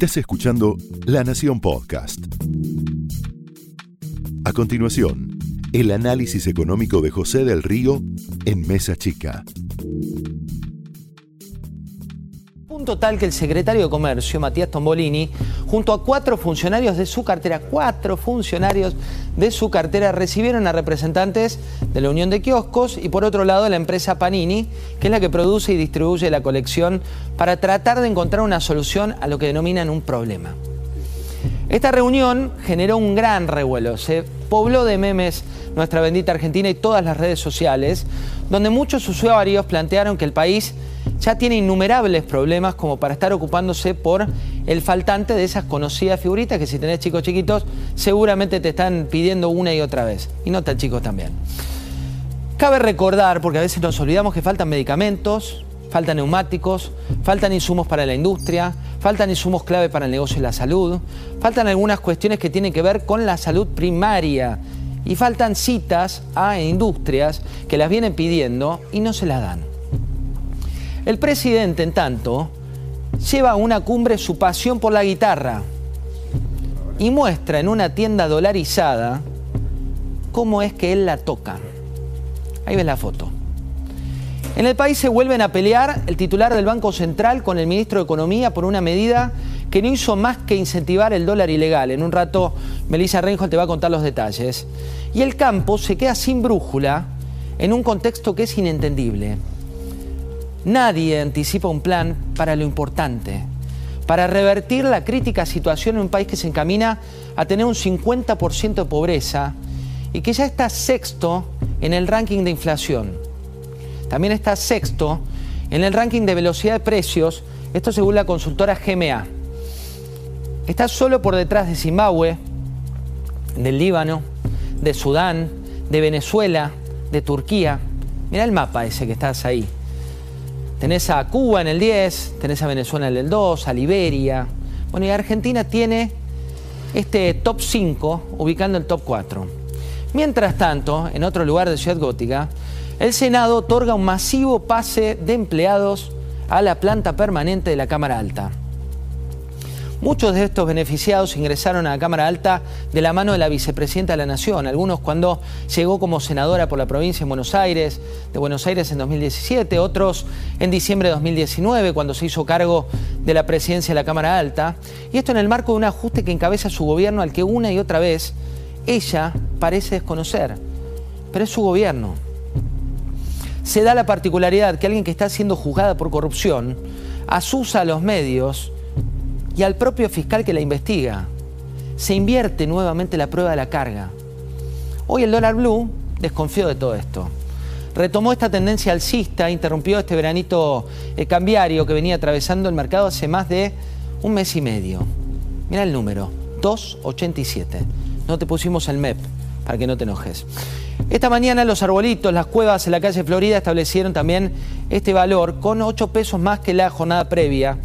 Estás escuchando La Nación Podcast. A continuación, el análisis económico de José del Río en Mesa Chica. Punto tal que el secretario de Comercio, Matías Tombolini, junto a cuatro funcionarios de su cartera, cuatro funcionarios de su cartera recibieron a representantes de la Unión de Kioscos y por otro lado la empresa Panini, que es la que produce y distribuye la colección, para tratar de encontrar una solución a lo que denominan un problema. Esta reunión generó un gran revuelo, se pobló de memes nuestra bendita Argentina y todas las redes sociales, donde muchos usuarios plantearon que el país ya tiene innumerables problemas como para estar ocupándose por el faltante de esas conocidas figuritas que si tenés chicos chiquitos seguramente te están pidiendo una y otra vez, y no tan chicos también. Cabe recordar, porque a veces nos olvidamos que faltan medicamentos, faltan neumáticos, faltan insumos para la industria, faltan insumos clave para el negocio y la salud, faltan algunas cuestiones que tienen que ver con la salud primaria y faltan citas a industrias que las vienen pidiendo y no se las dan. El presidente, en tanto, lleva a una cumbre su pasión por la guitarra y muestra en una tienda dolarizada cómo es que él la toca. Ahí ves la foto. En el país se vuelven a pelear el titular del Banco Central con el ministro de Economía por una medida que no hizo más que incentivar el dólar ilegal. En un rato, Melissa Reinhold te va a contar los detalles. Y el campo se queda sin brújula en un contexto que es inentendible. Nadie anticipa un plan para lo importante, para revertir la crítica situación en un país que se encamina a tener un 50% de pobreza y que ya está sexto en el ranking de inflación. También está sexto en el ranking de velocidad de precios, esto según la consultora GMA. Está solo por detrás de Zimbabue, del Líbano, de Sudán, de Venezuela, de Turquía. Mira el mapa ese que estás ahí. Tenés a Cuba en el 10, tenés a Venezuela en el 2, a Liberia. Bueno, y Argentina tiene este top 5 ubicando el top 4. Mientras tanto, en otro lugar de Ciudad Gótica, el Senado otorga un masivo pase de empleados a la planta permanente de la Cámara Alta. Muchos de estos beneficiados ingresaron a la Cámara Alta de la mano de la vicepresidenta de la Nación, algunos cuando llegó como senadora por la provincia de Buenos Aires, de Buenos Aires en 2017, otros en diciembre de 2019 cuando se hizo cargo de la presidencia de la Cámara Alta, y esto en el marco de un ajuste que encabeza su gobierno al que una y otra vez ella parece desconocer, pero es su gobierno. Se da la particularidad que alguien que está siendo juzgada por corrupción asusa a los medios y al propio fiscal que la investiga. Se invierte nuevamente la prueba de la carga. Hoy el dólar blue desconfió de todo esto. Retomó esta tendencia alcista, interrumpió este veranito eh, cambiario que venía atravesando el mercado hace más de un mes y medio. Mira el número, 2.87. No te pusimos el MEP para que no te enojes. Esta mañana los arbolitos, las cuevas en la calle Florida establecieron también este valor con 8 pesos más que la jornada previa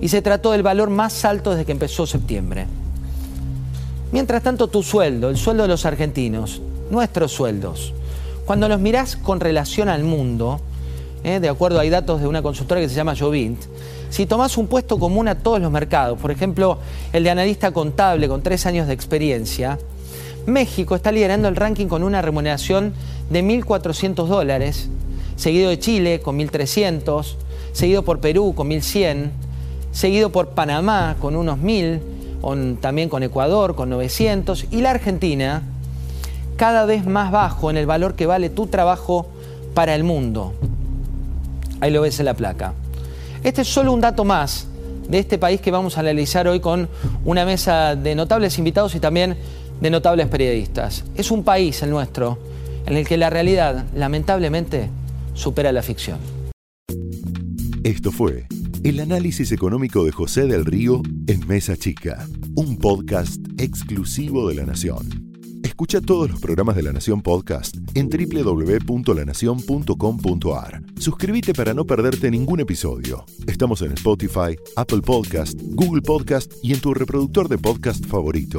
y se trató del valor más alto desde que empezó septiembre. Mientras tanto, tu sueldo, el sueldo de los argentinos, nuestros sueldos, cuando los mirás con relación al mundo, eh, de acuerdo hay datos de una consultora que se llama Jovint, si tomás un puesto común a todos los mercados, por ejemplo, el de analista contable con tres años de experiencia, México está liderando el ranking con una remuneración de 1.400 dólares, seguido de Chile con 1.300, seguido por Perú con 1.100, seguido por Panamá con unos 1.000, también con Ecuador con 900 y la Argentina cada vez más bajo en el valor que vale tu trabajo para el mundo. Ahí lo ves en la placa. Este es solo un dato más de este país que vamos a analizar hoy con una mesa de notables invitados y también de notables periodistas. Es un país, el nuestro, en el que la realidad, lamentablemente, supera la ficción. Esto fue el análisis económico de José del Río en Mesa Chica, un podcast exclusivo de La Nación. Escucha todos los programas de La Nación Podcast en www.lanacion.com.ar. Suscríbete para no perderte ningún episodio. Estamos en Spotify, Apple Podcast, Google Podcast y en tu reproductor de podcast favorito.